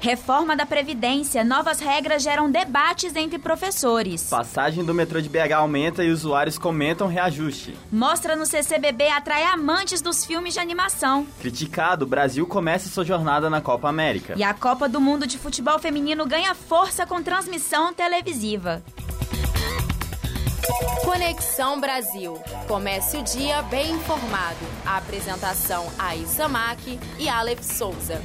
Reforma da Previdência. Novas regras geram debates entre professores. Passagem do metrô de BH aumenta e usuários comentam reajuste. Mostra no CCBB atrai amantes dos filmes de animação. Criticado, Brasil começa sua jornada na Copa América. E a Copa do Mundo de Futebol Feminino ganha força com transmissão televisiva. Conexão Brasil. Comece o dia bem informado. A apresentação Aissa Mack e Aleph Souza.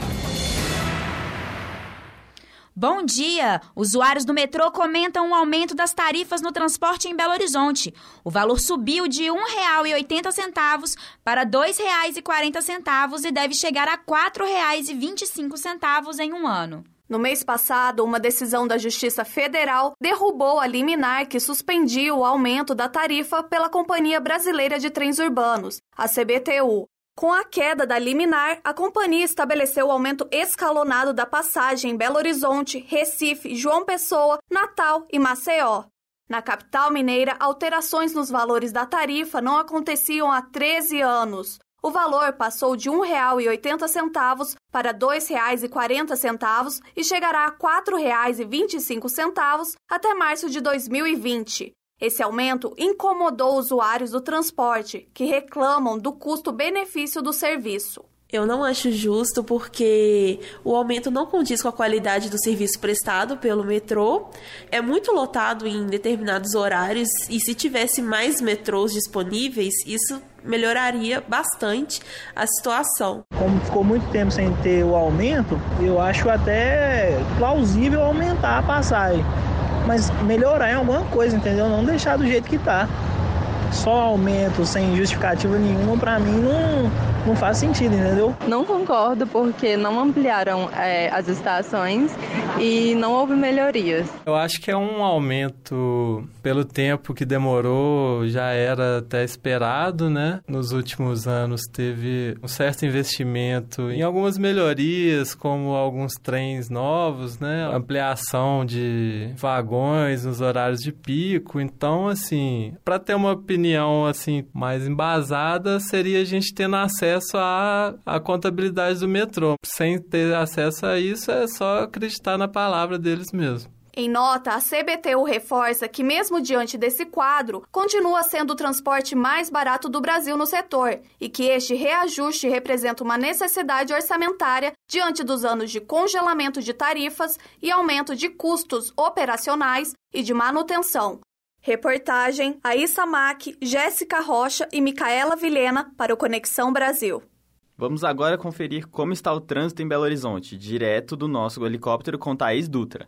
Bom dia! Usuários do metrô comentam o um aumento das tarifas no transporte em Belo Horizonte. O valor subiu de R$ 1,80 para R$ 2,40 e deve chegar a R$ 4,25 em um ano. No mês passado, uma decisão da Justiça Federal derrubou a liminar que suspendia o aumento da tarifa pela Companhia Brasileira de Trens Urbanos, a CBTU. Com a queda da liminar, a companhia estabeleceu o aumento escalonado da passagem em Belo Horizonte, Recife, João Pessoa, Natal e Maceió. Na capital mineira, alterações nos valores da tarifa não aconteciam há 13 anos o valor passou de R$ 1,80 para R$ 2,40 e chegará a R$ 4,25 até março de 2020. Esse aumento incomodou usuários do transporte, que reclamam do custo-benefício do serviço. Eu não acho justo porque o aumento não condiz com a qualidade do serviço prestado pelo metrô. É muito lotado em determinados horários e se tivesse mais metrôs disponíveis, isso melhoraria bastante a situação. Como ficou muito tempo sem ter o aumento, eu acho até plausível aumentar a passagem. Mas melhorar em alguma coisa, entendeu? Não deixar do jeito que está. Só aumento sem justificativa nenhuma, para mim, não não faz sentido, entendeu? Não concordo porque não ampliaram é, as estações e não houve melhorias. Eu acho que é um aumento pelo tempo que demorou, já era até esperado, né? Nos últimos anos teve um certo investimento em algumas melhorias, como alguns trens novos, né? Ampliação de vagões nos horários de pico. Então, assim, para ter uma opinião assim mais embasada, seria a gente tendo acesso à, à contabilidade do metrô. Sem ter acesso a isso, é só acreditar na palavra deles mesmo. Em nota, a CBTU reforça que, mesmo diante desse quadro, continua sendo o transporte mais barato do Brasil no setor e que este reajuste representa uma necessidade orçamentária diante dos anos de congelamento de tarifas e aumento de custos operacionais e de manutenção. Reportagem Aissa Mack, Jéssica Rocha e Micaela Vilhena para o Conexão Brasil. Vamos agora conferir como está o trânsito em Belo Horizonte, direto do nosso helicóptero com Thaís Dutra.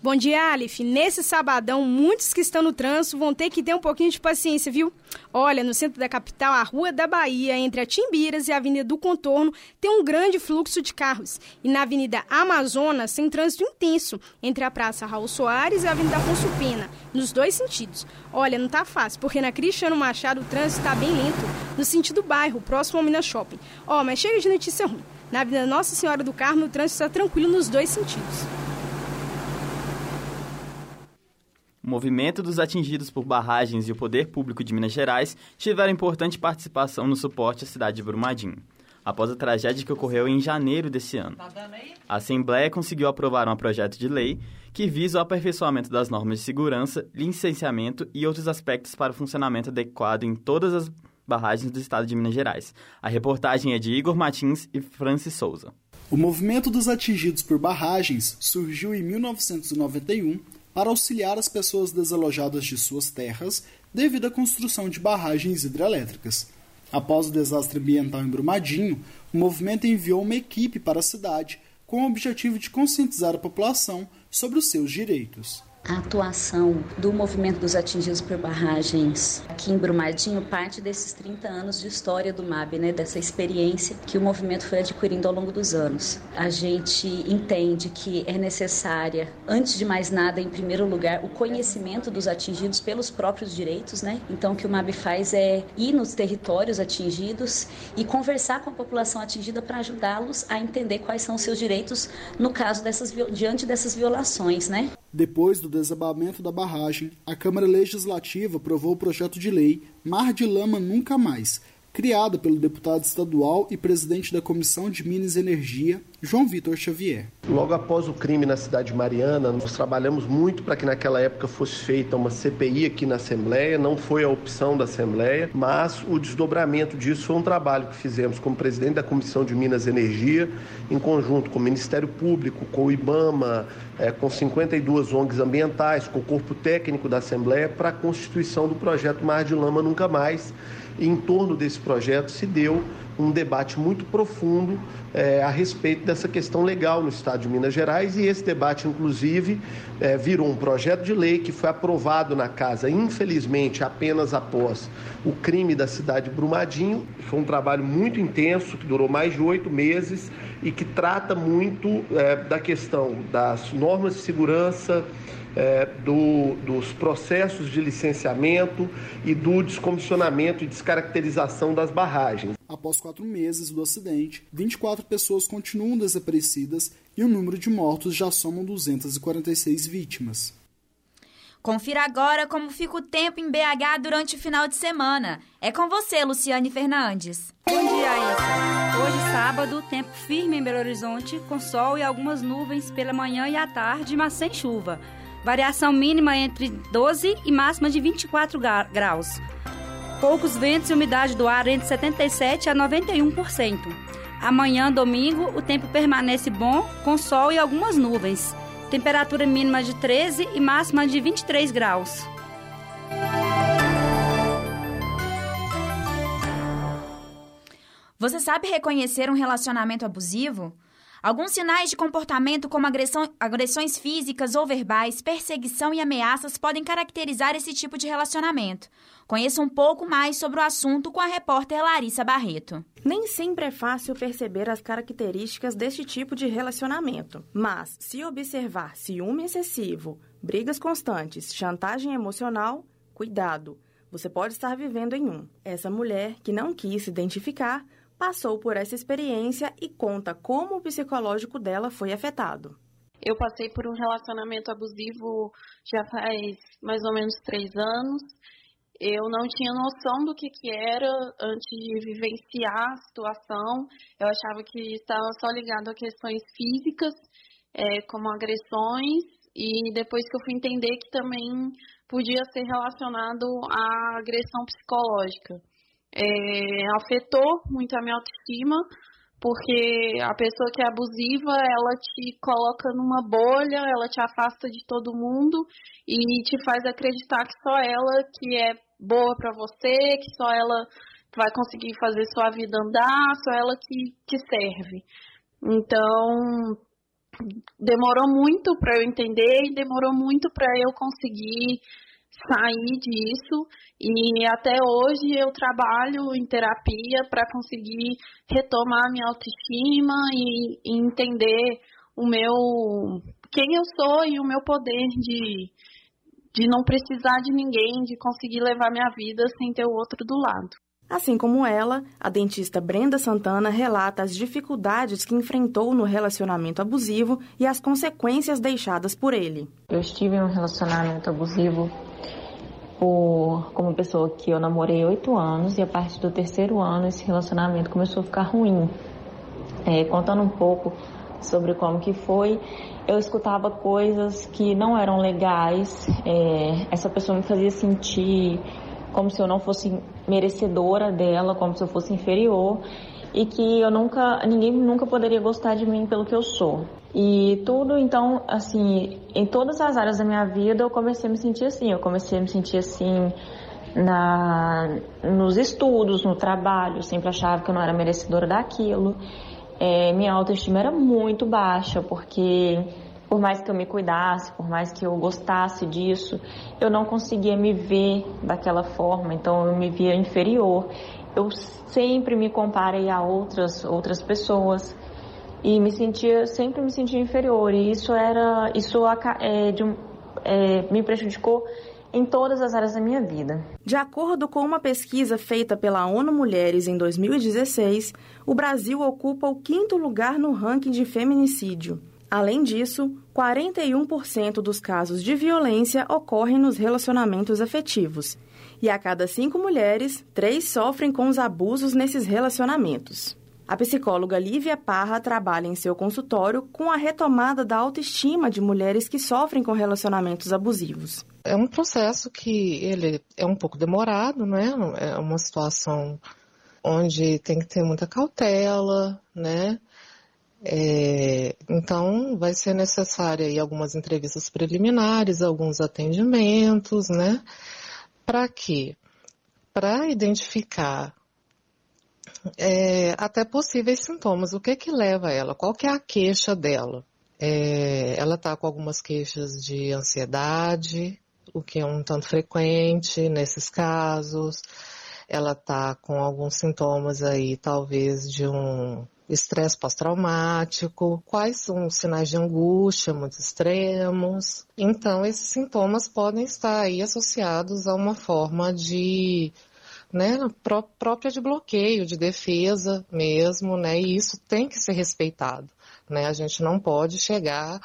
Bom dia, Alif. Nesse sabadão, muitos que estão no trânsito vão ter que ter um pouquinho de paciência, viu? Olha, no centro da capital, a Rua da Bahia, entre a Timbiras e a Avenida do Contorno, tem um grande fluxo de carros. E na Avenida Amazonas, tem trânsito intenso entre a Praça Raul Soares e a Avenida Afonso Pena, nos dois sentidos. Olha, não tá fácil, porque na Cristiano Machado o trânsito está bem lento, no sentido bairro, próximo ao Minas Shopping. Ó, oh, mas chega de notícia ruim. Na Avenida Nossa Senhora do Carmo, o trânsito está tranquilo nos dois sentidos. O movimento dos atingidos por barragens e o poder público de Minas Gerais tiveram importante participação no suporte à cidade de Brumadinho, após a tragédia que ocorreu em janeiro desse ano. A Assembleia conseguiu aprovar um projeto de lei que visa o aperfeiçoamento das normas de segurança, licenciamento e outros aspectos para o funcionamento adequado em todas as barragens do estado de Minas Gerais. A reportagem é de Igor Martins e Francis Souza. O movimento dos atingidos por barragens surgiu em 1991 para auxiliar as pessoas desalojadas de suas terras devido à construção de barragens hidrelétricas. Após o desastre ambiental em Brumadinho, o movimento enviou uma equipe para a cidade com o objetivo de conscientizar a população sobre os seus direitos a atuação do movimento dos atingidos por barragens aqui em Brumadinho parte desses 30 anos de história do MAB, né, dessa experiência que o movimento foi adquirindo ao longo dos anos. A gente entende que é necessária, antes de mais nada, em primeiro lugar, o conhecimento dos atingidos pelos próprios direitos, né? Então o que o MAB faz é ir nos territórios atingidos e conversar com a população atingida para ajudá-los a entender quais são os seus direitos no caso dessas diante dessas violações, né? Depois do desabamento da barragem, a Câmara Legislativa aprovou o projeto de lei Mar de Lama Nunca Mais, criada pelo deputado estadual e presidente da Comissão de Minas e Energia, João Vitor Xavier. Logo após o crime na cidade de Mariana, nós trabalhamos muito para que naquela época fosse feita uma CPI aqui na Assembleia. Não foi a opção da Assembleia, mas o desdobramento disso foi um trabalho que fizemos como presidente da Comissão de Minas e Energia, em conjunto com o Ministério Público, com o IBAMA, é, com 52 ONGs ambientais, com o corpo técnico da Assembleia, para a constituição do projeto Mar de Lama Nunca Mais em torno desse projeto se deu um debate muito profundo é, a respeito dessa questão legal no Estado de Minas Gerais e esse debate, inclusive, é, virou um projeto de lei que foi aprovado na casa, infelizmente, apenas após o crime da cidade de Brumadinho. Foi um trabalho muito intenso, que durou mais de oito meses e que trata muito é, da questão das normas de segurança, é, do, dos processos de licenciamento e do descomissionamento e descaracterização das barragens. Após quatro meses do acidente, 24 pessoas continuam desaparecidas e o número de mortos já soma 246 vítimas. Confira agora como fica o tempo em BH durante o final de semana. É com você, Luciane Fernandes. Bom dia, Isa. Hoje, sábado, tempo firme em Belo Horizonte, com sol e algumas nuvens pela manhã e à tarde, mas sem chuva. Variação mínima entre 12 e máxima de 24 graus. Poucos ventos e umidade do ar entre 77 a 91%. Amanhã, domingo, o tempo permanece bom, com sol e algumas nuvens. Temperatura mínima de 13 e máxima de 23 graus. Você sabe reconhecer um relacionamento abusivo? Alguns sinais de comportamento, como agressão, agressões físicas ou verbais, perseguição e ameaças, podem caracterizar esse tipo de relacionamento. Conheça um pouco mais sobre o assunto com a repórter Larissa Barreto. Nem sempre é fácil perceber as características deste tipo de relacionamento, mas se observar ciúme excessivo, brigas constantes, chantagem emocional, cuidado. Você pode estar vivendo em um. Essa mulher, que não quis se identificar, passou por essa experiência e conta como o psicológico dela foi afetado. Eu passei por um relacionamento abusivo já faz mais ou menos três anos. Eu não tinha noção do que, que era antes de vivenciar a situação. Eu achava que estava só ligado a questões físicas, é, como agressões, e depois que eu fui entender que também podia ser relacionado à agressão psicológica é, afetou muito a minha autoestima, porque a pessoa que é abusiva, ela te coloca numa bolha, ela te afasta de todo mundo e te faz acreditar que só ela que é boa para você, que só ela vai conseguir fazer sua vida andar, só ela que, que serve. Então, demorou muito para eu entender e demorou muito para eu conseguir sair disso e até hoje eu trabalho em terapia para conseguir retomar minha autoestima e, e, entender o meu quem eu sou e o meu poder de de não precisar de ninguém, de conseguir levar minha vida sem ter o outro do lado. Assim como ela, a dentista Brenda Santana relata as dificuldades que enfrentou no relacionamento abusivo e as consequências deixadas por ele. Eu estive em um relacionamento abusivo por como pessoa que eu namorei oito anos e a partir do terceiro ano esse relacionamento começou a ficar ruim. É, contando um pouco sobre como que foi, eu escutava coisas que não eram legais. É, essa pessoa me fazia sentir como se eu não fosse merecedora dela, como se eu fosse inferior e que eu nunca, ninguém nunca poderia gostar de mim pelo que eu sou. E tudo, então, assim, em todas as áreas da minha vida eu comecei a me sentir assim. Eu comecei a me sentir assim na, nos estudos, no trabalho. Eu sempre achava que eu não era merecedora daquilo. É, minha autoestima era muito baixa, porque por mais que eu me cuidasse, por mais que eu gostasse disso, eu não conseguia me ver daquela forma, então eu me via inferior. Eu sempre me comparei a outras outras pessoas e me sentia sempre me sentia inferior e isso era isso é, de, é, me prejudicou em todas as áreas da minha vida. De acordo com uma pesquisa feita pela ONU Mulheres em 2016, o Brasil ocupa o quinto lugar no ranking de feminicídio. Além disso, 41% dos casos de violência ocorrem nos relacionamentos afetivos. E a cada cinco mulheres, três sofrem com os abusos nesses relacionamentos. A psicóloga Lívia Parra trabalha em seu consultório com a retomada da autoestima de mulheres que sofrem com relacionamentos abusivos. É um processo que ele é um pouco demorado, né? É uma situação onde tem que ter muita cautela, né? É, então, vai ser necessária aí algumas entrevistas preliminares, alguns atendimentos, né? Para quê? Para identificar é, até possíveis sintomas. O que que leva ela? Qual que é a queixa dela? É, ela está com algumas queixas de ansiedade, o que é um tanto frequente nesses casos. Ela está com alguns sintomas aí, talvez, de um estresse pós-traumático, quais são os sinais de angústia muito extremos. Então, esses sintomas podem estar aí associados a uma forma de né, pró própria de bloqueio, de defesa mesmo, né, e isso tem que ser respeitado, né, a gente não pode chegar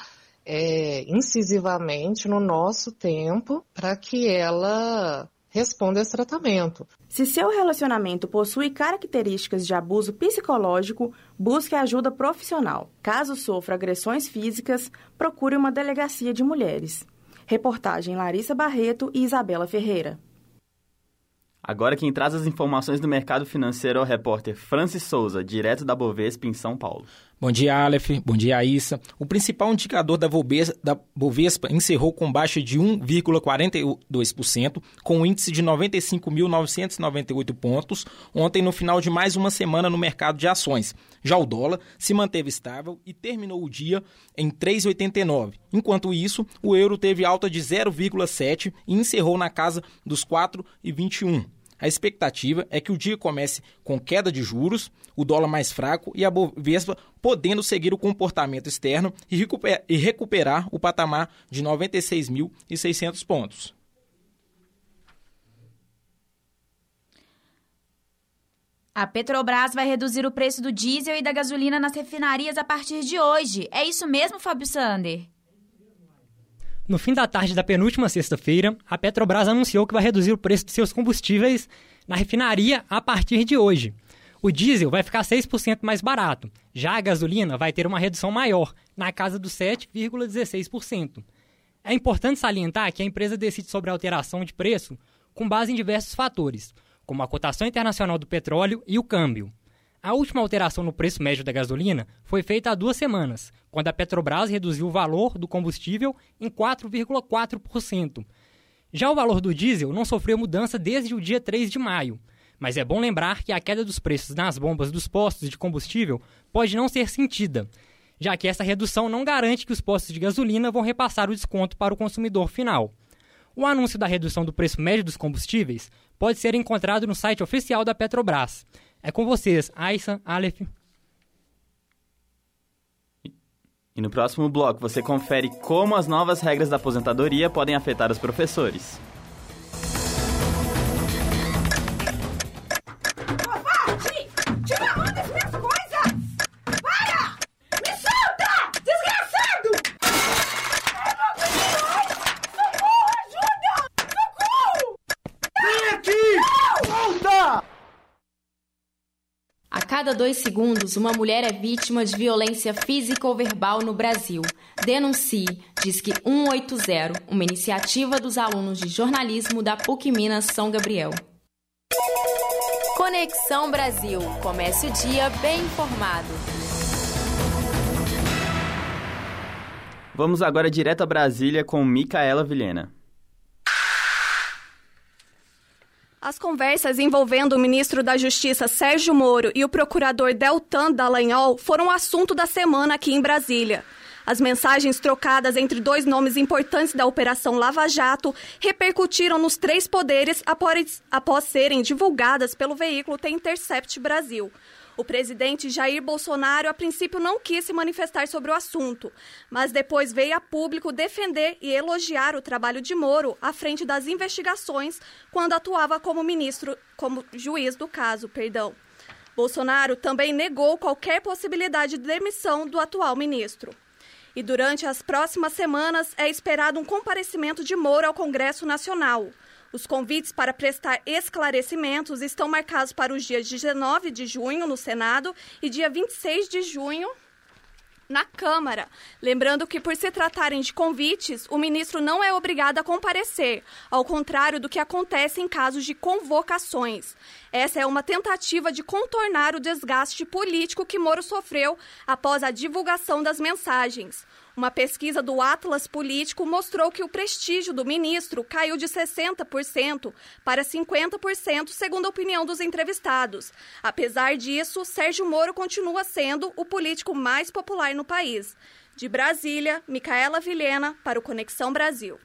é, incisivamente no nosso tempo para que ela responda esse tratamento. Se seu relacionamento possui características de abuso psicológico, busque ajuda profissional. Caso sofra agressões físicas, procure uma delegacia de mulheres. Reportagem Larissa Barreto e Isabela Ferreira. Agora quem traz as informações do mercado financeiro é o repórter Francis Souza, direto da Bovespa em São Paulo. Bom dia, Aleph. Bom dia, Aissa. O principal indicador da Bovespa, da Bovespa encerrou com baixa de 1,42%, com um índice de 95.998 pontos, ontem no final de mais uma semana no mercado de ações. Já o dólar se manteve estável e terminou o dia em 3,89. Enquanto isso, o euro teve alta de 0,7 e encerrou na casa dos 4,21. A expectativa é que o dia comece com queda de juros, o dólar mais fraco e a Bovespa podendo seguir o comportamento externo e recuperar o patamar de 96.600 pontos. A Petrobras vai reduzir o preço do diesel e da gasolina nas refinarias a partir de hoje. É isso mesmo, Fábio Sander? No fim da tarde da penúltima sexta-feira, a Petrobras anunciou que vai reduzir o preço de seus combustíveis na refinaria a partir de hoje. O diesel vai ficar 6% mais barato, já a gasolina vai ter uma redução maior, na casa dos 7,16%. É importante salientar que a empresa decide sobre a alteração de preço com base em diversos fatores, como a cotação internacional do petróleo e o câmbio. A última alteração no preço médio da gasolina foi feita há duas semanas, quando a Petrobras reduziu o valor do combustível em 4,4%. Já o valor do diesel não sofreu mudança desde o dia 3 de maio, mas é bom lembrar que a queda dos preços nas bombas dos postos de combustível pode não ser sentida, já que essa redução não garante que os postos de gasolina vão repassar o desconto para o consumidor final. O anúncio da redução do preço médio dos combustíveis pode ser encontrado no site oficial da Petrobras. É com vocês, Aissa, Aleph. E no próximo bloco você confere como as novas regras da aposentadoria podem afetar os professores. Dois segundos, uma mulher é vítima de violência física ou verbal no Brasil. Denuncie, diz que 180, uma iniciativa dos alunos de jornalismo da PUC Minas São Gabriel. Conexão Brasil. Comece o dia bem informado. Vamos agora direto a Brasília com Micaela Vilhena. As conversas envolvendo o ministro da Justiça Sérgio Moro e o procurador Deltan Dallagnol foram assunto da semana aqui em Brasília. As mensagens trocadas entre dois nomes importantes da Operação Lava Jato repercutiram nos três poderes após, após serem divulgadas pelo veículo The Intercept Brasil. O presidente Jair Bolsonaro, a princípio, não quis se manifestar sobre o assunto, mas depois veio a público defender e elogiar o trabalho de Moro à frente das investigações quando atuava como ministro, como juiz do caso, perdão. Bolsonaro também negou qualquer possibilidade de demissão do atual ministro. E durante as próximas semanas é esperado um comparecimento de Moro ao Congresso Nacional. Os convites para prestar esclarecimentos estão marcados para os dias 19 de junho no Senado e dia 26 de junho na Câmara. Lembrando que, por se tratarem de convites, o ministro não é obrigado a comparecer, ao contrário do que acontece em casos de convocações. Essa é uma tentativa de contornar o desgaste político que Moro sofreu após a divulgação das mensagens. Uma pesquisa do Atlas Político mostrou que o prestígio do ministro caiu de 60% para 50%, segundo a opinião dos entrevistados. Apesar disso, Sérgio Moro continua sendo o político mais popular no país. De Brasília, Micaela Vilhena, para o Conexão Brasil.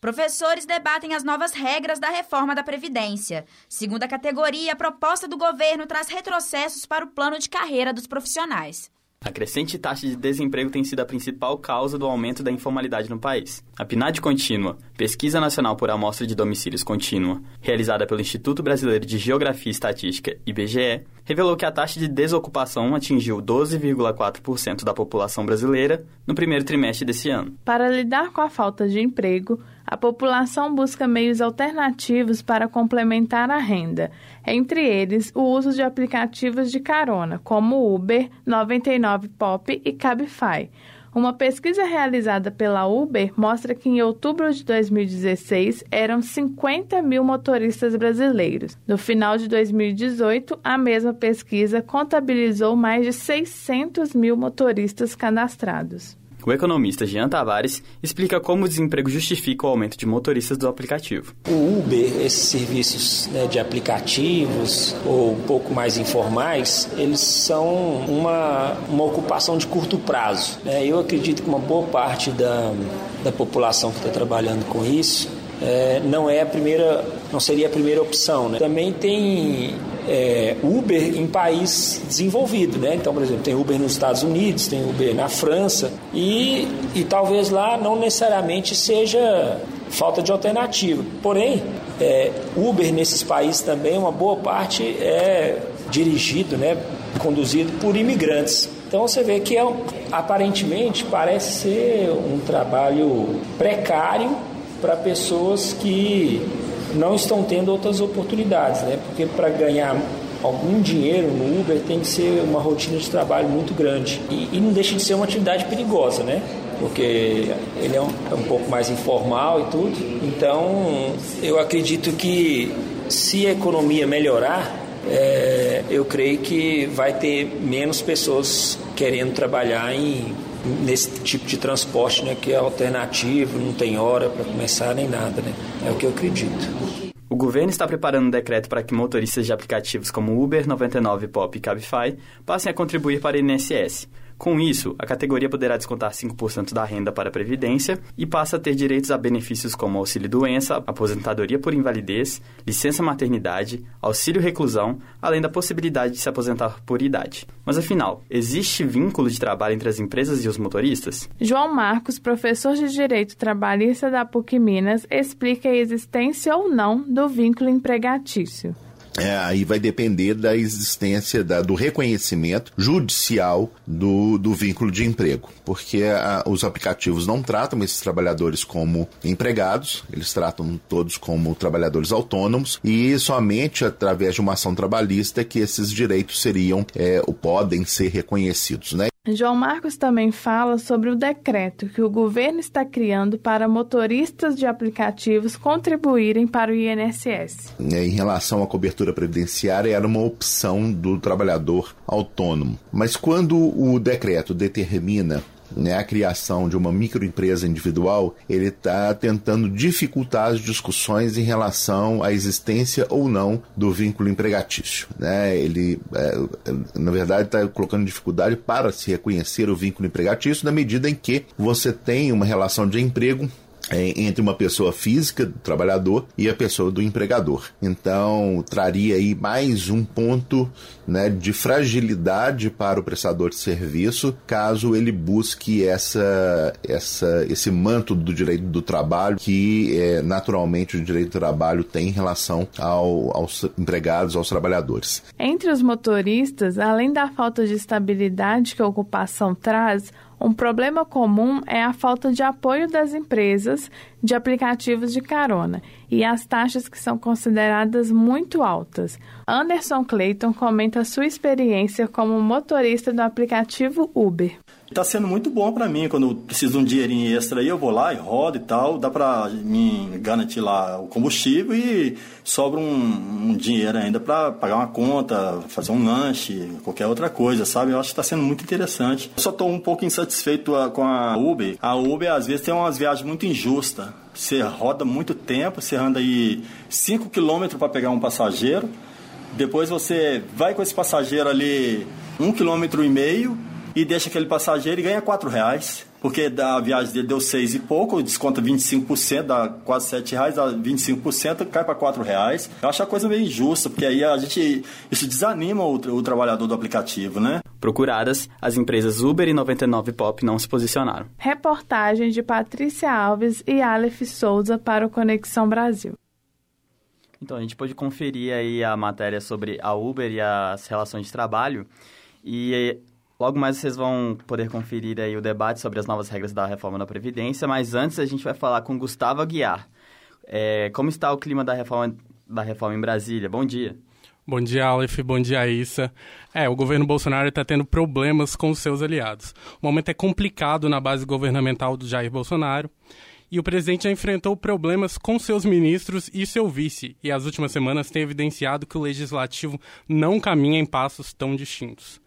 Professores debatem as novas regras da reforma da Previdência. Segundo a categoria, a proposta do governo traz retrocessos para o plano de carreira dos profissionais. A crescente taxa de desemprego tem sido a principal causa do aumento da informalidade no país. A PNAD Contínua, Pesquisa Nacional por Amostra de Domicílios Contínua, realizada pelo Instituto Brasileiro de Geografia e Estatística, IBGE, revelou que a taxa de desocupação atingiu 12,4% da população brasileira no primeiro trimestre desse ano. Para lidar com a falta de emprego, a população busca meios alternativos para complementar a renda, entre eles o uso de aplicativos de carona, como Uber, 99 Pop e Cabify. Uma pesquisa realizada pela Uber mostra que em outubro de 2016 eram 50 mil motoristas brasileiros. No final de 2018, a mesma pesquisa contabilizou mais de 600 mil motoristas cadastrados. O economista Jean Tavares explica como o desemprego justifica o aumento de motoristas do aplicativo. O Uber, esses serviços né, de aplicativos ou um pouco mais informais, eles são uma, uma ocupação de curto prazo. Né? Eu acredito que uma boa parte da, da população que está trabalhando com isso é, não é a primeira, não seria a primeira opção. Né? Também tem é, Uber em país desenvolvido, né? Então, por exemplo, tem Uber nos Estados Unidos, tem Uber na França e, e talvez lá não necessariamente seja falta de alternativa. Porém, é, Uber nesses países também, uma boa parte é dirigido, né, conduzido por imigrantes. Então você vê que é, aparentemente parece ser um trabalho precário para pessoas que não estão tendo outras oportunidades, né? Porque para ganhar algum dinheiro no Uber tem que ser uma rotina de trabalho muito grande e, e não deixa de ser uma atividade perigosa, né? Porque ele é um, é um pouco mais informal e tudo. Então, eu acredito que se a economia melhorar, é, eu creio que vai ter menos pessoas querendo trabalhar em nesse tipo de transporte, né, que é alternativo, não tem hora para começar nem nada, né? É o que eu acredito. O governo está preparando um decreto para que motoristas de aplicativos como Uber, 99 Pop e Cabify passem a contribuir para o INSS. Com isso, a categoria poderá descontar 5% da renda para a Previdência e passa a ter direitos a benefícios como auxílio-doença, aposentadoria por invalidez, licença maternidade, auxílio-reclusão, além da possibilidade de se aposentar por idade. Mas afinal, existe vínculo de trabalho entre as empresas e os motoristas? João Marcos, professor de Direito Trabalhista da PUC Minas, explica a existência ou não do vínculo empregatício. É, aí vai depender da existência, da, do reconhecimento judicial do, do vínculo de emprego, porque a, os aplicativos não tratam esses trabalhadores como empregados, eles tratam todos como trabalhadores autônomos e somente através de uma ação trabalhista que esses direitos seriam é, ou podem ser reconhecidos, né? João Marcos também fala sobre o decreto que o governo está criando para motoristas de aplicativos contribuírem para o INSS. É, em relação à cobertura previdenciária, era uma opção do trabalhador autônomo. Mas quando o decreto determina né, a criação de uma microempresa individual, ele está tentando dificultar as discussões em relação à existência ou não do vínculo empregatício. Né? Ele, é, na verdade, está colocando dificuldade para se reconhecer o vínculo empregatício na medida em que você tem uma relação de emprego é, entre uma pessoa física, do trabalhador, e a pessoa do empregador. Então, traria aí mais um ponto né, de fragilidade para o prestador de serviço, caso ele busque essa, essa, esse manto do direito do trabalho que é, naturalmente o direito do trabalho tem em relação ao, aos empregados, aos trabalhadores. Entre os motoristas, além da falta de estabilidade que a ocupação traz, Um problema comum é a falta de apoio das empresas de aplicativos de carona e as taxas que são consideradas muito altas. Anderson Clayton comenta sua experiência como motorista do aplicativo Uber. Está sendo muito bom para mim. Quando eu preciso de um dinheirinho extra aí, eu vou lá e rodo e tal. Dá para me garantir lá o combustível e sobra um, um dinheiro ainda para pagar uma conta, fazer um lanche, qualquer outra coisa, sabe? Eu acho que está sendo muito interessante. Eu só estou um pouco insatisfeito com a Uber. A Uber às vezes tem umas viagens muito injustas. Você roda muito tempo, você anda aí 5 km para pegar um passageiro. Depois você vai com esse passageiro ali um quilômetro e meio e deixa aquele passageiro e ganha quatro reais. Porque da viagem dele deu seis e pouco, desconta 25%, dá quase sete reais, dá 25%, cai para quatro reais. Eu acho a coisa meio injusta, porque aí a gente. Isso desanima o, o trabalhador do aplicativo, né? Procuradas, as empresas Uber e 99 Pop não se posicionaram. Reportagem de Patrícia Alves e Aleph Souza para o Conexão Brasil. Então, a gente pode conferir aí a matéria sobre a Uber e as relações de trabalho. E Logo mais vocês vão poder conferir aí o debate sobre as novas regras da reforma da Previdência, mas antes a gente vai falar com Gustavo Aguiar. É, como está o clima da reforma, da reforma em Brasília? Bom dia. Bom dia, Aleph. Bom dia, Issa. É, o governo Bolsonaro está tendo problemas com os seus aliados. O momento é complicado na base governamental do Jair Bolsonaro e o presidente já enfrentou problemas com seus ministros e seu vice, e as últimas semanas tem evidenciado que o legislativo não caminha em passos tão distintos.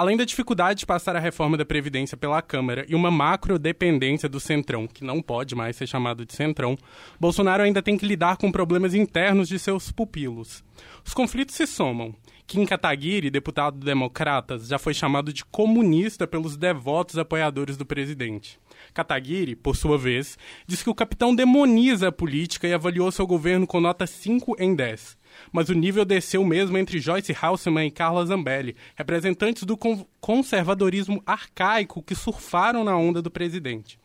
Além da dificuldade de passar a reforma da Previdência pela Câmara e uma macro dependência do Centrão, que não pode mais ser chamado de Centrão, Bolsonaro ainda tem que lidar com problemas internos de seus pupilos. Os conflitos se somam. Kim Kataguiri, deputado democratas, já foi chamado de comunista pelos devotos apoiadores do presidente. Kataguiri, por sua vez, diz que o capitão demoniza a política e avaliou seu governo com nota 5 em 10 mas o nível desceu mesmo entre Joyce Halseman e Carla Zambelli, representantes do conservadorismo arcaico que surfaram na onda do presidente.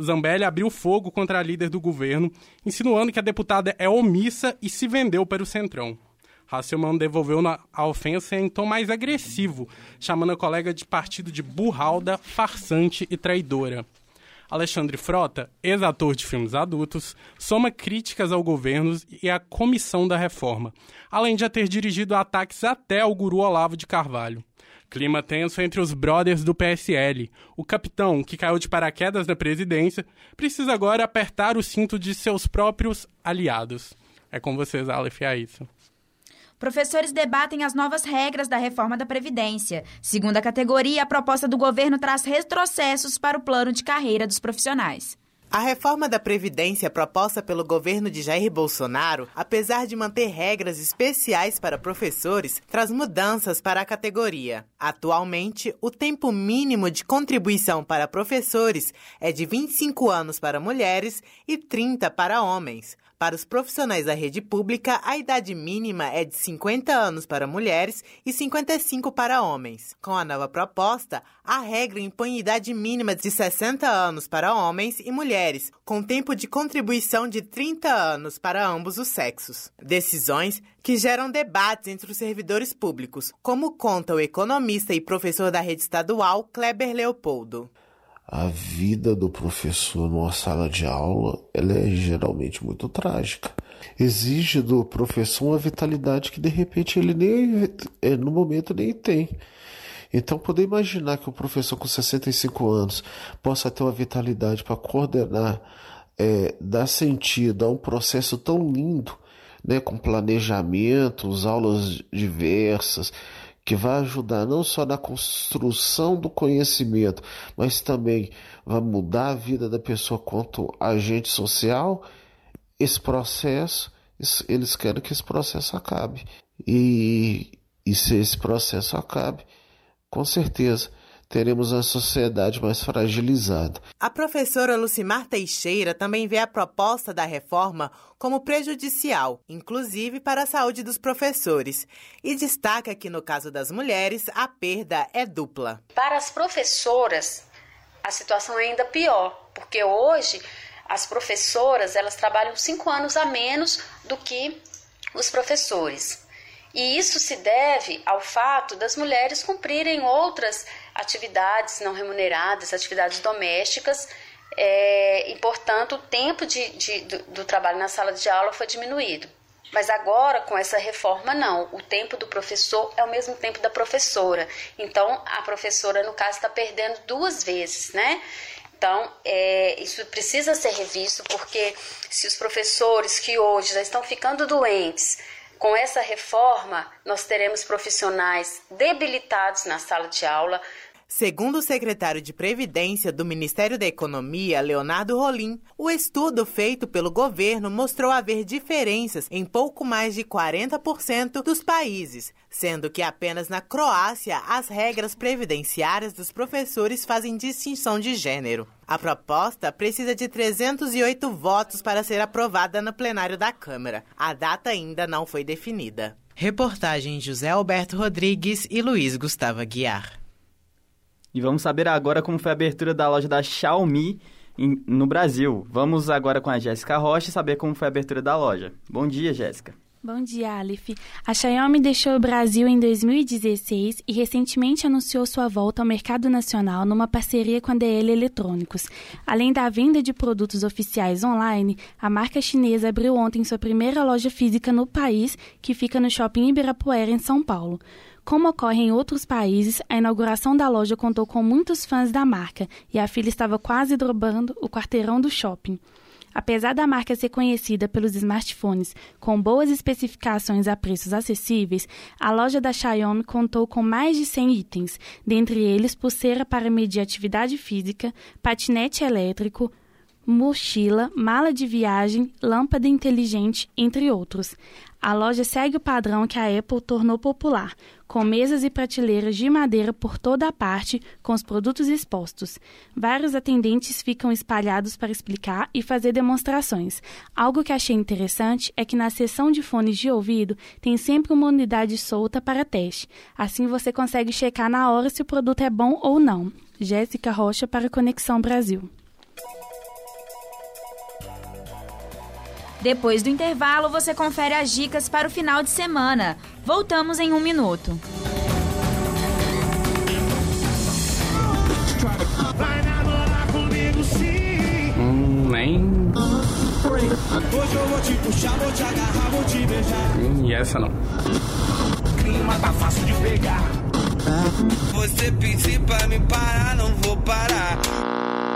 Zambelli abriu fogo contra a líder do governo, insinuando que a deputada é omissa e se vendeu para o Centrão. Hasselman devolveu a ofensa em tom mais agressivo, chamando a colega de partido de burralda, farsante e traidora. Alexandre Frota, ex-ator de filmes adultos, soma críticas ao governo e à comissão da reforma, além de já ter dirigido ataques até ao guru Olavo de Carvalho. Clima tenso entre os brothers do PSL. O capitão, que caiu de paraquedas na presidência, precisa agora apertar o cinto de seus próprios aliados. É com vocês, Aleph, é isso. Professores debatem as novas regras da reforma da Previdência. Segundo a categoria, a proposta do governo traz retrocessos para o plano de carreira dos profissionais. A reforma da Previdência proposta pelo governo de Jair Bolsonaro, apesar de manter regras especiais para professores, traz mudanças para a categoria. Atualmente, o tempo mínimo de contribuição para professores é de 25 anos para mulheres e 30 para homens. Para os profissionais da rede pública, a idade mínima é de 50 anos para mulheres e 55 para homens. Com a nova proposta, a regra impõe idade mínima de 60 anos para homens e mulheres, com tempo de contribuição de 30 anos para ambos os sexos. Decisões que geram debates entre os servidores públicos, como conta o economista e professor da rede estadual Kleber Leopoldo a vida do professor numa sala de aula ela é geralmente muito trágica. Exige do professor uma vitalidade que de repente ele nem é, no momento nem tem. Então poder imaginar que o professor com 65 anos possa ter uma vitalidade para coordenar, é, dar sentido a um processo tão lindo, né, com planejamentos, aulas diversas, que vai ajudar não só na construção do conhecimento, mas também vai mudar a vida da pessoa quanto agente social, esse processo, eles querem que esse processo acabe. E, e se esse processo acabe, com certeza teremos uma sociedade mais fragilizada. A professora Lucimar Teixeira também vê a proposta da reforma como prejudicial, inclusive para a saúde dos professores, e destaca que no caso das mulheres a perda é dupla. Para as professoras, a situação é ainda pior, porque hoje as professoras elas trabalham cinco anos a menos do que os professores. E isso se deve ao fato das mulheres cumprirem outras atividades não remuneradas, atividades domésticas, é, e, portanto, o tempo de, de, do, do trabalho na sala de aula foi diminuído. Mas agora, com essa reforma, não. O tempo do professor é o mesmo tempo da professora. Então, a professora, no caso, está perdendo duas vezes, né? Então, é, isso precisa ser revisto, porque se os professores que hoje já estão ficando doentes, com essa reforma, nós teremos profissionais debilitados na sala de aula, Segundo o secretário de Previdência do Ministério da Economia, Leonardo Rolim, o estudo feito pelo governo mostrou haver diferenças em pouco mais de 40% dos países, sendo que apenas na Croácia as regras previdenciárias dos professores fazem distinção de gênero. A proposta precisa de 308 votos para ser aprovada no plenário da Câmara. A data ainda não foi definida. Reportagem José Alberto Rodrigues e Luiz Gustavo Guiar. E vamos saber agora como foi a abertura da loja da Xiaomi no Brasil. Vamos agora com a Jéssica Rocha saber como foi a abertura da loja. Bom dia, Jéssica. Bom dia, Aleph. A Xiaomi deixou o Brasil em 2016 e recentemente anunciou sua volta ao mercado nacional numa parceria com a DL Eletrônicos. Além da venda de produtos oficiais online, a marca chinesa abriu ontem sua primeira loja física no país, que fica no Shopping Ibirapuera, em São Paulo. Como ocorre em outros países, a inauguração da loja contou com muitos fãs da marca e a fila estava quase dobrando o quarteirão do shopping. Apesar da marca ser conhecida pelos smartphones com boas especificações a preços acessíveis, a loja da Xiaomi contou com mais de 100 itens, dentre eles pulseira para medir atividade física, patinete elétrico, mochila, mala de viagem, lâmpada inteligente, entre outros. A loja segue o padrão que a Apple tornou popular, com mesas e prateleiras de madeira por toda a parte, com os produtos expostos. Vários atendentes ficam espalhados para explicar e fazer demonstrações. Algo que achei interessante é que na seção de fones de ouvido tem sempre uma unidade solta para teste. Assim você consegue checar na hora se o produto é bom ou não. Jéssica Rocha para Conexão Brasil. Depois do intervalo, você confere as dicas para o final de semana. Voltamos em um minuto. Vai namorar comigo sim. Hum, nem. Hoje eu vou te puxar, vou te agarrar, vou te beijar. Hum, e essa não. Clima tá fácil de pegar. Você pedir pra me parar, não vou parar.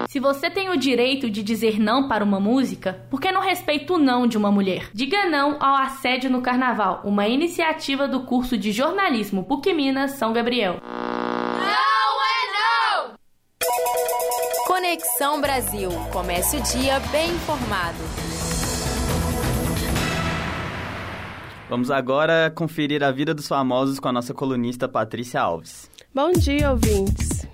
Se você tem o direito de dizer não para uma música, por que não respeita o não de uma mulher? Diga não ao assédio no carnaval, uma iniciativa do curso de jornalismo PUC Minas São Gabriel. Não é não! Conexão Brasil. Comece o dia bem informado. Vamos agora conferir a vida dos famosos com a nossa colunista Patrícia Alves. Bom dia, ouvintes.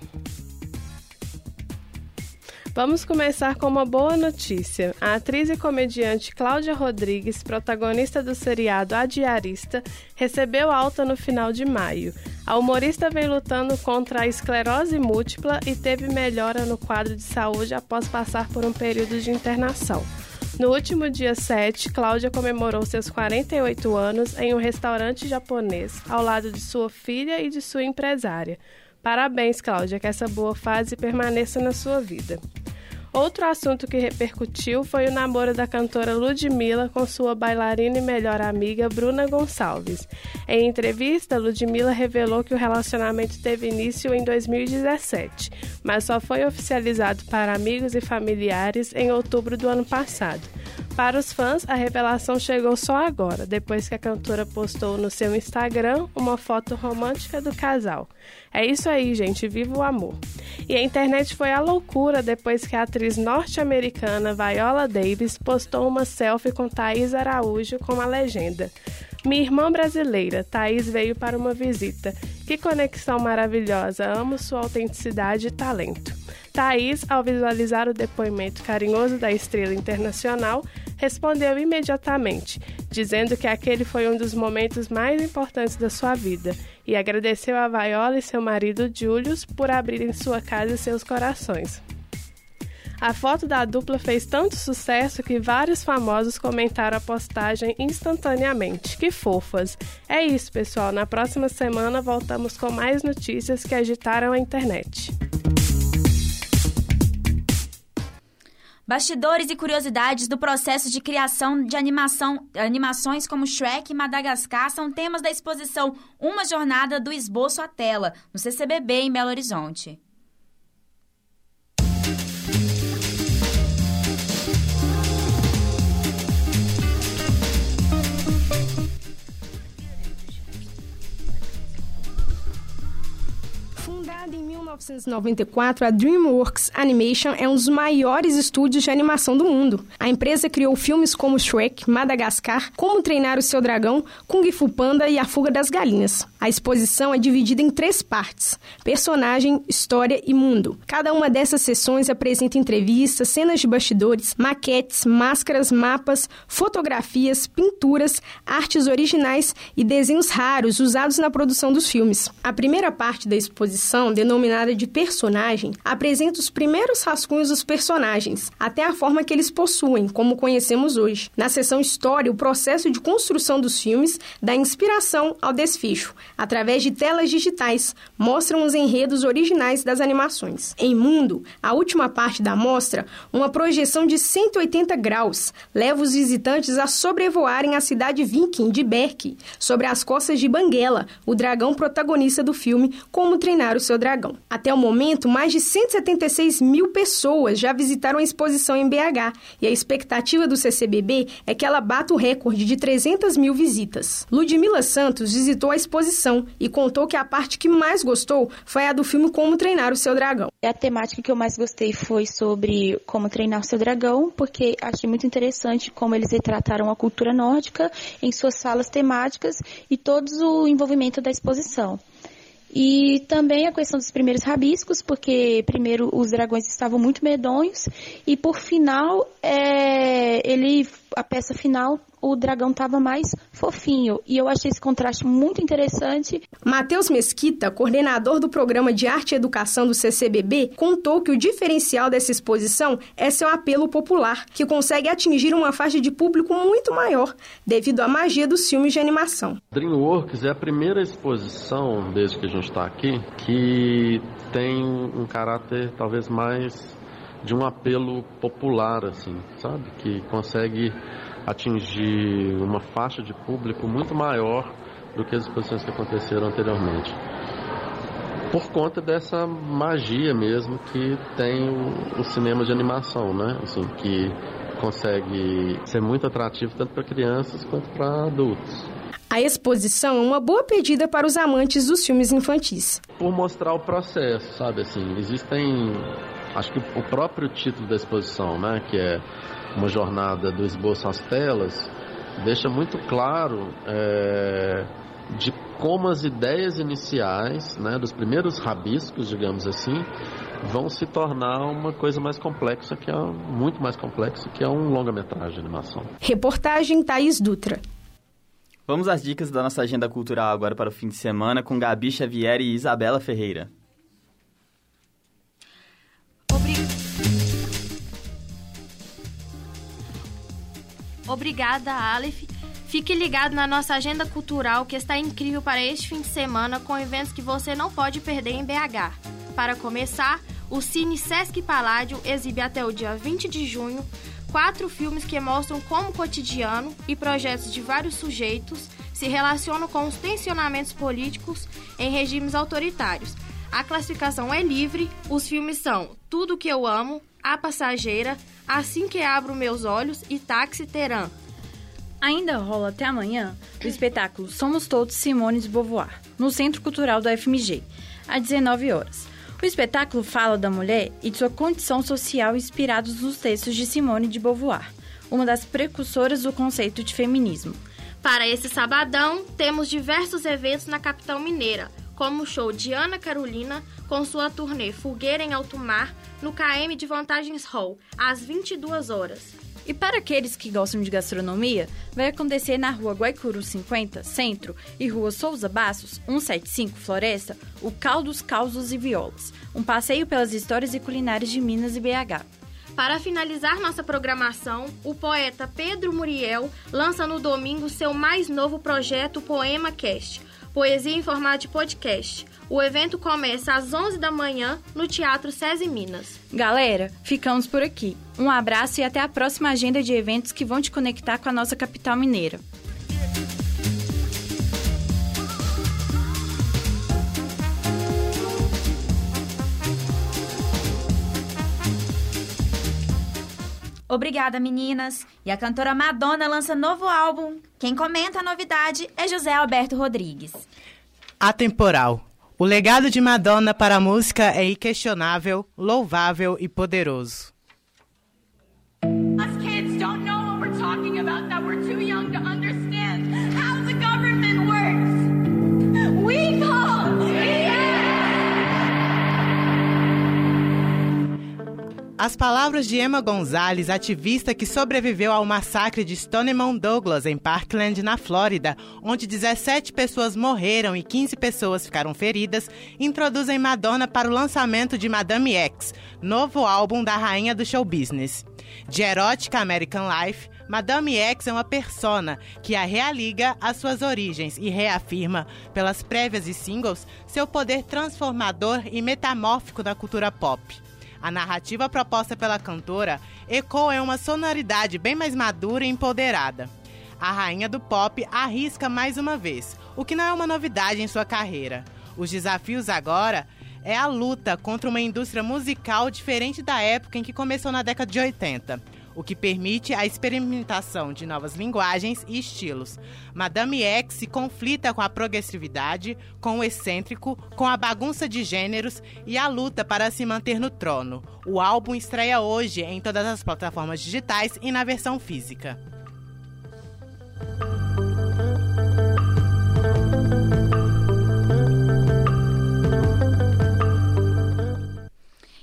Vamos começar com uma boa notícia. A atriz e comediante Cláudia Rodrigues, protagonista do seriado A Diarista, recebeu alta no final de maio. A humorista vem lutando contra a esclerose múltipla e teve melhora no quadro de saúde após passar por um período de internação. No último dia 7, Cláudia comemorou seus 48 anos em um restaurante japonês, ao lado de sua filha e de sua empresária. Parabéns, Cláudia, que essa boa fase permaneça na sua vida. Outro assunto que repercutiu foi o namoro da cantora Ludmilla com sua bailarina e melhor amiga Bruna Gonçalves. Em entrevista, Ludmilla revelou que o relacionamento teve início em 2017, mas só foi oficializado para amigos e familiares em outubro do ano passado. Para os fãs, a revelação chegou só agora, depois que a cantora postou no seu Instagram uma foto romântica do casal. É isso aí, gente, viva o amor. E a internet foi a loucura depois que a atriz norte-americana Viola Davis postou uma selfie com Thaís Araújo com a legenda: Minha irmã brasileira, Thaís veio para uma visita. Que conexão maravilhosa, amo sua autenticidade e talento. Thaís, ao visualizar o depoimento carinhoso da estrela internacional, respondeu imediatamente, dizendo que aquele foi um dos momentos mais importantes da sua vida e agradeceu a Viola e seu marido Julius por abrirem sua casa e seus corações. A foto da dupla fez tanto sucesso que vários famosos comentaram a postagem instantaneamente. Que fofas! É isso, pessoal. Na próxima semana voltamos com mais notícias que agitaram a internet. Bastidores e curiosidades do processo de criação de animação, animações como Shrek e Madagascar são temas da exposição Uma Jornada do Esboço à Tela, no CCBB em Belo Horizonte. Fundada em 1994, a DreamWorks Animation é um dos maiores estúdios de animação do mundo. A empresa criou filmes como Shrek, Madagascar, Como Treinar o Seu Dragão, Kung Fu Panda e A Fuga das Galinhas. A exposição é dividida em três partes: personagem, história e mundo. Cada uma dessas sessões apresenta entrevistas, cenas de bastidores, maquetes, máscaras, mapas, fotografias, pinturas, artes originais e desenhos raros usados na produção dos filmes. A primeira parte da exposição, denominada de personagem, apresenta os primeiros rascunhos dos personagens, até a forma que eles possuem, como conhecemos hoje. Na seção História, o processo de construção dos filmes dá inspiração ao desfecho, através de telas digitais, mostram os enredos originais das animações. Em Mundo, a última parte da mostra, uma projeção de 180 graus, leva os visitantes a sobrevoarem a cidade viking de Berk, sobre as costas de Banguela, o dragão protagonista do filme Como Treinar o Seu Dragão. Até o momento, mais de 176 mil pessoas já visitaram a exposição em BH e a expectativa do CCBB é que ela bata o recorde de 300 mil visitas. Ludmila Santos visitou a exposição e contou que a parte que mais gostou foi a do filme Como Treinar o Seu Dragão. A temática que eu mais gostei foi sobre como treinar o seu dragão, porque achei muito interessante como eles retrataram a cultura nórdica em suas salas temáticas e todo o envolvimento da exposição. E também a questão dos primeiros rabiscos, porque primeiro os dragões estavam muito medonhos. E por final é, ele a peça final o dragão estava mais fofinho e eu achei esse contraste muito interessante. Matheus Mesquita, coordenador do programa de arte e educação do CCBB, contou que o diferencial dessa exposição é seu apelo popular, que consegue atingir uma faixa de público muito maior devido à magia dos filmes de animação. DreamWorks é a primeira exposição desde que a gente está aqui que tem um caráter talvez mais de um apelo popular, assim, sabe? Que consegue atingir uma faixa de público muito maior do que as exposições que aconteceram anteriormente. Por conta dessa magia mesmo que tem o, o cinema de animação, né? Assim, que consegue ser muito atrativo tanto para crianças quanto para adultos. A exposição é uma boa pedida para os amantes dos filmes infantis. Por mostrar o processo, sabe assim, existem acho que o próprio título da exposição, né, que é uma jornada do esboço às telas, deixa muito claro é, de como as ideias iniciais, né, dos primeiros rabiscos, digamos assim, vão se tornar uma coisa mais complexa, que é muito mais complexa, que é um longa-metragem de animação. Reportagem Thaís Dutra. Vamos às dicas da nossa agenda cultural agora para o fim de semana com Gabi Xavier e Isabela Ferreira. Obrigada, Aleph. Fique ligado na nossa agenda cultural que está incrível para este fim de semana com eventos que você não pode perder em BH. Para começar, o Cine Sesc Paládio exibe até o dia 20 de junho quatro filmes que mostram como o cotidiano e projetos de vários sujeitos se relacionam com os tensionamentos políticos em regimes autoritários. A classificação é livre, os filmes são Tudo Que Eu Amo, A Passageira, Assim Que Abro Meus Olhos e Táxi Teran. Ainda rola até amanhã o espetáculo Somos Todos Simone de Beauvoir, no Centro Cultural da FMG, às 19 horas. O espetáculo fala da mulher e de sua condição social inspirados nos textos de Simone de Beauvoir, uma das precursoras do conceito de feminismo. Para esse sabadão, temos diversos eventos na capital mineira, como o show de Ana Carolina com sua turnê Fogueira em Alto Mar no KM de Vantagens Hall, às 22 horas. E para aqueles que gostam de gastronomia, vai acontecer na rua Guaicuru 50, Centro, e rua Souza Bassos, 175, Floresta, o Caldos, Causos e Violas, um passeio pelas histórias e culinárias de Minas e BH. Para finalizar nossa programação, o poeta Pedro Muriel lança no domingo seu mais novo projeto Poema Cast, poesia em formato de podcast. O evento começa às 11 da manhã no Teatro SESI Minas. Galera, ficamos por aqui. Um abraço e até a próxima agenda de eventos que vão te conectar com a nossa capital mineira. Obrigada, meninas. E a cantora Madonna lança novo álbum. Quem comenta a novidade é José Alberto Rodrigues. Atemporal. O legado de Madonna para a música é inquestionável, louvável e poderoso. As palavras de Emma Gonzalez, ativista que sobreviveu ao massacre de Stoneman Douglas em Parkland, na Flórida, onde 17 pessoas morreram e 15 pessoas ficaram feridas, introduzem Madonna para o lançamento de Madame X, novo álbum da rainha do show business. De erótica American Life, Madame X é uma persona que a realiga às suas origens e reafirma, pelas prévias e singles, seu poder transformador e metamórfico da cultura pop. A narrativa proposta pela cantora ecoa uma sonoridade bem mais madura e empoderada. A rainha do pop arrisca mais uma vez, o que não é uma novidade em sua carreira. Os desafios agora é a luta contra uma indústria musical diferente da época em que começou na década de 80 o que permite a experimentação de novas linguagens e estilos. Madame X se conflita com a progressividade, com o excêntrico, com a bagunça de gêneros e a luta para se manter no trono. O álbum estreia hoje em todas as plataformas digitais e na versão física.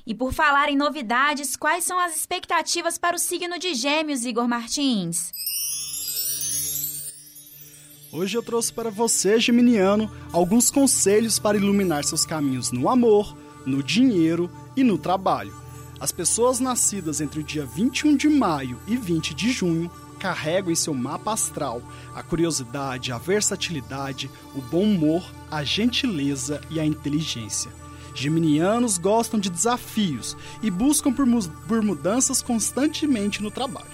E por falar em novidades, quais são as expectativas para o signo de Gêmeos, Igor Martins? Hoje eu trouxe para você, Geminiano, alguns conselhos para iluminar seus caminhos no amor, no dinheiro e no trabalho. As pessoas nascidas entre o dia 21 de maio e 20 de junho carregam em seu mapa astral a curiosidade, a versatilidade, o bom humor, a gentileza e a inteligência. Geminianos gostam de desafios e buscam por, mu por mudanças constantemente no trabalho.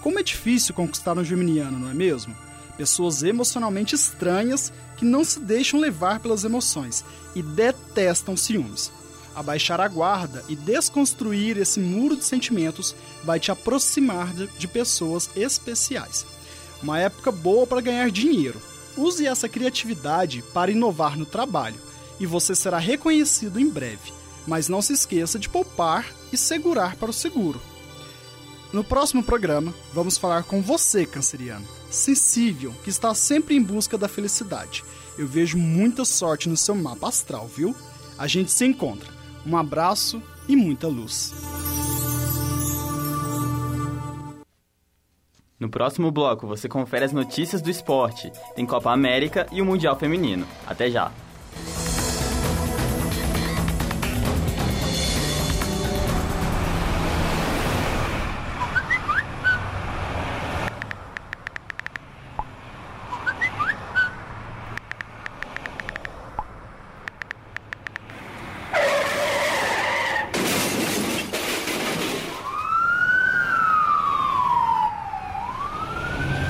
Como é difícil conquistar um geminiano, não é mesmo? Pessoas emocionalmente estranhas que não se deixam levar pelas emoções e detestam ciúmes. Abaixar a guarda e desconstruir esse muro de sentimentos vai te aproximar de, de pessoas especiais. Uma época boa para ganhar dinheiro. Use essa criatividade para inovar no trabalho e você será reconhecido em breve. Mas não se esqueça de poupar e segurar para o seguro. No próximo programa, vamos falar com você, canceriano, sensível, que está sempre em busca da felicidade. Eu vejo muita sorte no seu mapa astral, viu? A gente se encontra. Um abraço e muita luz. No próximo bloco, você confere as notícias do esporte. Tem Copa América e o Mundial Feminino. Até já!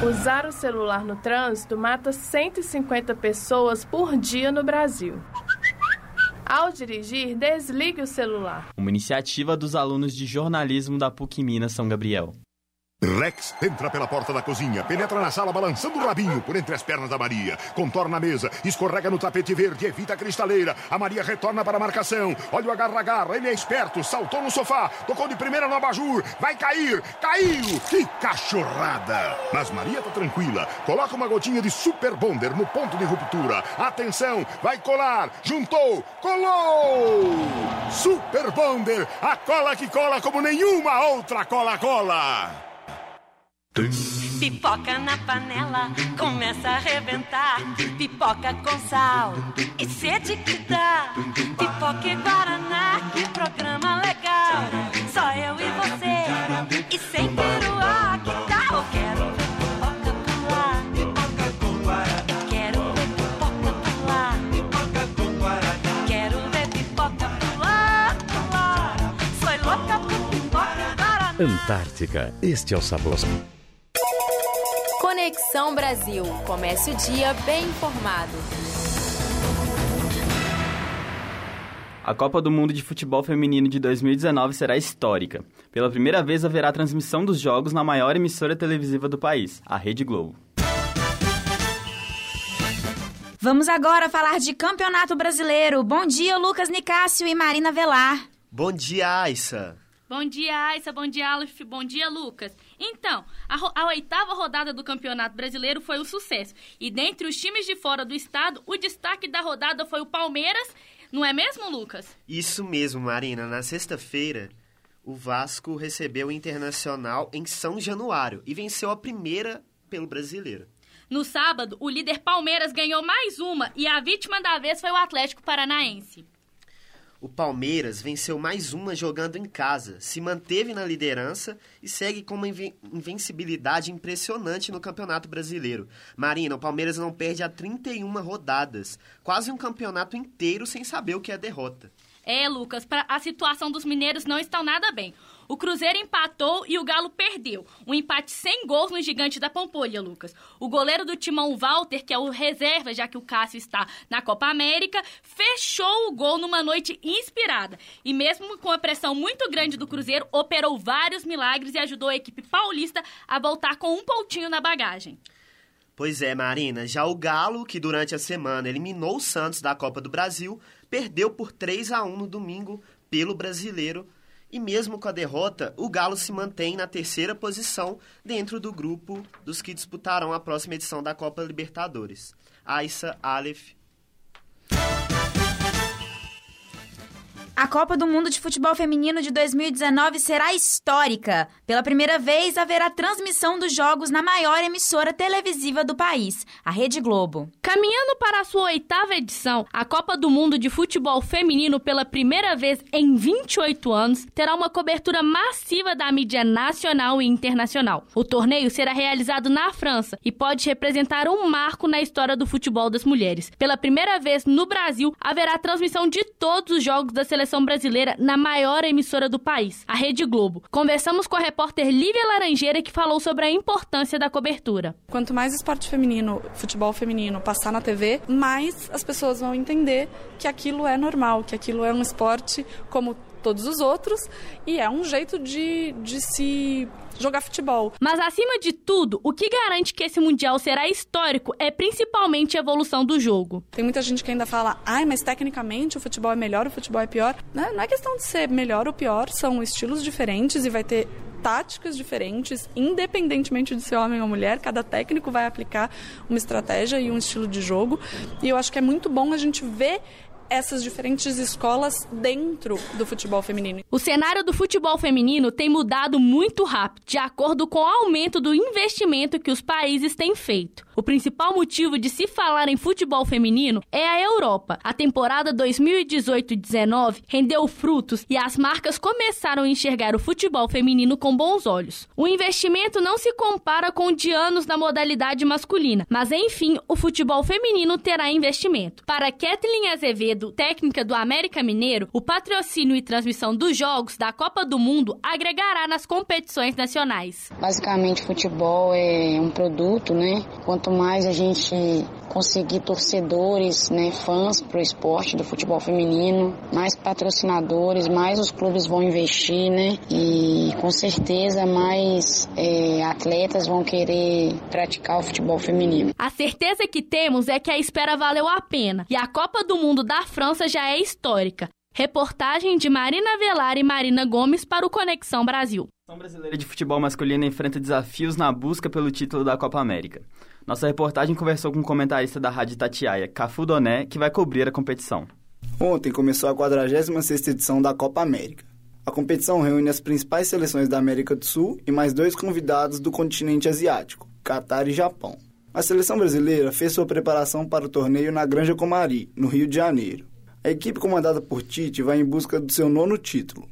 Usar o celular no trânsito mata 150 pessoas por dia no Brasil. Ao dirigir, desligue o celular. Uma iniciativa dos alunos de jornalismo da PUC Minas São Gabriel. Rex entra pela porta da cozinha, penetra na sala balançando o rabinho por entre as pernas da Maria. Contorna a mesa, escorrega no tapete verde, evita a cristaleira. A Maria retorna para a marcação. Olha o agarra-agarra, ele é esperto, saltou no sofá, tocou de primeira no abajur. Vai cair, caiu! Que cachorrada! Mas Maria tá tranquila. Coloca uma gotinha de Super Bonder no ponto de ruptura. Atenção, vai colar, juntou, colou! Super Bonder, a cola que cola como nenhuma outra cola-cola! Pipoca na panela começa a arrebentar. Pipoca com sal e sede que dá. Pipoca e guaraná, que programa legal. Só eu e você e sem peruá. Que tal? Quero ver pipoca pular. Pipoca com guaraná. Quero ver pipoca pular. Pipoca com guaraná. Quero ver pipoca pular, pular. Sou louca por pipoca guaraná. Antártica, este é o sabor. Conexão Brasil. Comece o dia bem informado. A Copa do Mundo de Futebol Feminino de 2019 será histórica. Pela primeira vez haverá transmissão dos jogos na maior emissora televisiva do país, a Rede Globo. Vamos agora falar de Campeonato Brasileiro. Bom dia, Lucas Nicásio e Marina Velar. Bom dia, Aissa. Bom dia, Aissa. Bom dia, Aleph. Bom dia, Lucas. Então, a, a, oitava rodada do Campeonato Brasileiro foi um sucesso. E dentre os times de fora do estado, o destaque da rodada foi o Palmeiras. Não é mesmo, Lucas? Isso mesmo, Marina. Na sexta-feira, o Vasco recebeu o Internacional em São Januário e venceu a primeira pelo brasileiro. No sábado, o líder Palmeiras ganhou mais uma e a vítima da vez foi o Atlético Paranaense. O Palmeiras venceu mais uma jogando em casa, se manteve na liderança e segue com uma invencibilidade impressionante no Campeonato Brasileiro. Marina, o Palmeiras não perde há 31 rodadas, quase um campeonato inteiro sem saber o que é derrota. É, Lucas, pra, a situação dos mineiros não está nada bem. O Cruzeiro empatou e o Galo perdeu. Um empate sem gols no Gigante da Pampolha, Lucas. O goleiro do Timão, Walter, que é o reserva, já que o Cássio está na Copa América, fechou o gol numa noite inspirada. E mesmo com a pressão muito grande do Cruzeiro, operou vários milagres e ajudou a equipe paulista a voltar com um pontinho na bagagem. Pois é, Marina. Já o Galo, que durante a semana eliminou o Santos da Copa do Brasil, perdeu por 3 a 1 no domingo pelo Brasileiro e mesmo com a derrota, o Galo se mantém na terceira posição dentro do grupo dos que disputarão a próxima edição da Copa Libertadores. Aissa, Aleph A Copa do Mundo de Futebol Feminino de 2019 será histórica. Pela primeira vez, haverá transmissão dos jogos na maior emissora televisiva do país, a Rede Globo. Caminhando para a sua oitava edição, a Copa do Mundo de Futebol Feminino, pela primeira vez em 28 anos, terá uma cobertura massiva da mídia nacional e internacional. O torneio será realizado na França e pode representar um marco na história do futebol das mulheres. Pela primeira vez no Brasil, haverá transmissão de todos os jogos da seleção seleção brasileira na maior emissora do país, a Rede Globo. Conversamos com a repórter Lívia Laranjeira, que falou sobre a importância da cobertura. Quanto mais esporte feminino, futebol feminino passar na TV, mais as pessoas vão entender que aquilo é normal, que aquilo é um esporte como todos os outros e é um jeito de, de se jogar futebol. Mas acima de tudo, o que garante que esse mundial será histórico é principalmente a evolução do jogo. Tem muita gente que ainda fala, ai, mas tecnicamente o futebol é melhor, o futebol é pior. Não, não é questão de ser melhor ou pior, são estilos diferentes e vai ter táticas diferentes, independentemente de ser homem ou mulher, cada técnico vai aplicar uma estratégia e um estilo de jogo. E eu acho que é muito bom a gente ver essas diferentes escolas dentro do futebol feminino. O cenário do futebol feminino tem mudado muito rápido, de acordo com o aumento do investimento que os países têm feito. O principal motivo de se falar em futebol feminino é a Europa. A temporada 2018-19 rendeu frutos e as marcas começaram a enxergar o futebol feminino com bons olhos. O investimento não se compara com o de anos na modalidade masculina, mas enfim, o futebol feminino terá investimento. Para Kathleen Azevedo, técnica do América Mineiro, o patrocínio e transmissão dos jogos da Copa do Mundo agregará nas competições nacionais. Basicamente, futebol é um produto, né? Quanto quanto mais a gente conseguir torcedores, né, fãs para o esporte do futebol feminino, mais patrocinadores, mais os clubes vão investir, né, e com certeza mais é, atletas vão querer praticar o futebol feminino. A certeza que temos é que a espera valeu a pena e a Copa do Mundo da França já é histórica. Reportagem de Marina Velar e Marina Gomes para o Conexão Brasil. A seleção brasileira de futebol masculino enfrenta desafios na busca pelo título da Copa América. Nossa reportagem conversou com um comentarista da Rádio Tatiaia, Cafu Doné, que vai cobrir a competição. Ontem começou a 46ª edição da Copa América. A competição reúne as principais seleções da América do Sul e mais dois convidados do continente asiático, Catar e Japão. A seleção brasileira fez sua preparação para o torneio na Granja Comari, no Rio de Janeiro. A equipe comandada por Tite vai em busca do seu nono título.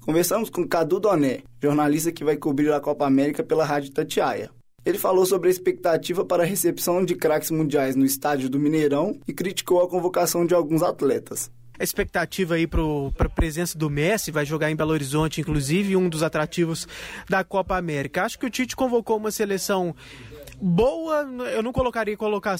Conversamos com Cadu Doné, jornalista que vai cobrir a Copa América pela Rádio Tatiaia. Ele falou sobre a expectativa para a recepção de craques mundiais no estádio do Mineirão e criticou a convocação de alguns atletas. A expectativa aí para a presença do Messi, vai jogar em Belo Horizonte, inclusive, um dos atrativos da Copa América. Acho que o Tite convocou uma seleção boa, eu não colocaria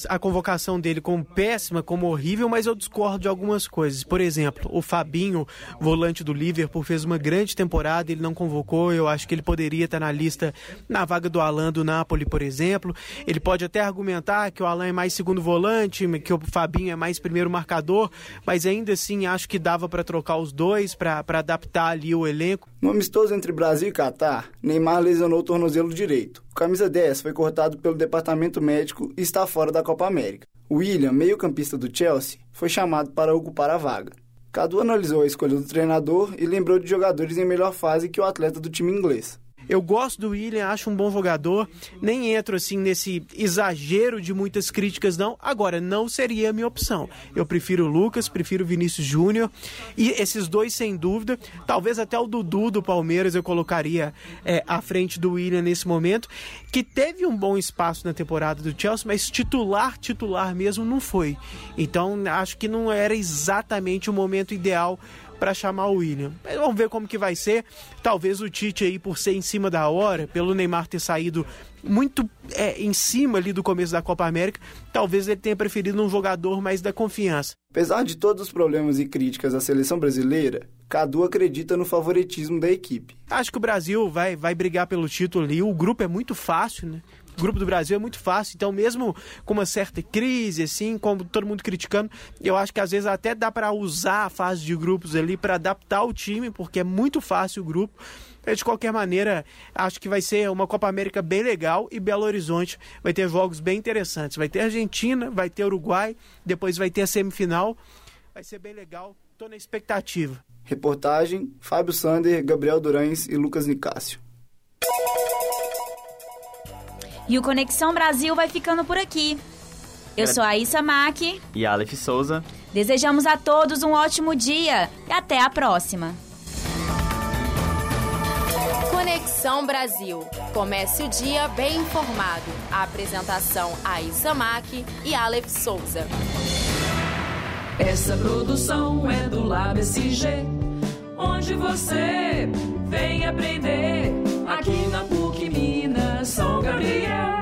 a convocação dele como péssima, como horrível, mas eu discordo de algumas coisas. Por exemplo, o Fabinho, volante do Liverpool, fez uma grande temporada, ele não convocou, eu acho que ele poderia estar na lista na vaga do Alan do Napoli, por exemplo. Ele pode até argumentar que o Alan é mais segundo volante, que o Fabinho é mais primeiro marcador, mas ainda assim acho que dava para trocar os dois, para adaptar ali o elenco. No amistoso entre Brasil e Catar, Neymar lesionou o tornozelo direito. O camisa 10 foi cortado pelo departamento médico e está fora da Copa América. William, meio-campista do Chelsea, foi chamado para ocupar a vaga. Cadu analisou a escolha do treinador e lembrou de jogadores em melhor fase que o atleta do time inglês. Eu gosto do William, acho um bom jogador. Nem entro assim nesse exagero de muitas críticas, não. Agora, não seria a minha opção. Eu prefiro o Lucas, prefiro o Vinícius Júnior. E esses dois, sem dúvida. Talvez até o Dudu do Palmeiras eu colocaria é, à frente do William nesse momento. Que teve um bom espaço na temporada do Chelsea, mas titular, titular mesmo não foi. Então, acho que não era exatamente o momento ideal para chamar o William. Mas vamos ver como que vai ser. Talvez o Tite aí, por ser em cima da hora, pelo Neymar ter saído muito é, em cima ali do começo da Copa América, talvez ele tenha preferido um jogador mais da confiança. Apesar de todos os problemas e críticas à seleção brasileira, Cadu acredita no favoritismo da equipe. Acho que o Brasil vai, vai brigar pelo título ali. O grupo é muito fácil, né? Grupo do Brasil é muito fácil, então mesmo com uma certa crise, assim, como todo mundo criticando, eu acho que às vezes até dá para usar a fase de grupos ali para adaptar o time, porque é muito fácil o grupo. De qualquer maneira, acho que vai ser uma Copa América bem legal e Belo Horizonte vai ter jogos bem interessantes. Vai ter Argentina, vai ter Uruguai, depois vai ter a semifinal. Vai ser bem legal, tô na expectativa. Reportagem: Fábio Sander, Gabriel Durães e Lucas Nicásio. E o Conexão Brasil vai ficando por aqui. Eu sou a Issa Mack. E Aleph Souza. Desejamos a todos um ótimo dia e até a próxima. Conexão Brasil. Comece o dia bem informado. A apresentação Aissa Mack e Aleph Souza. Essa produção é do Lab SG, onde você vem aprender são Gabriel.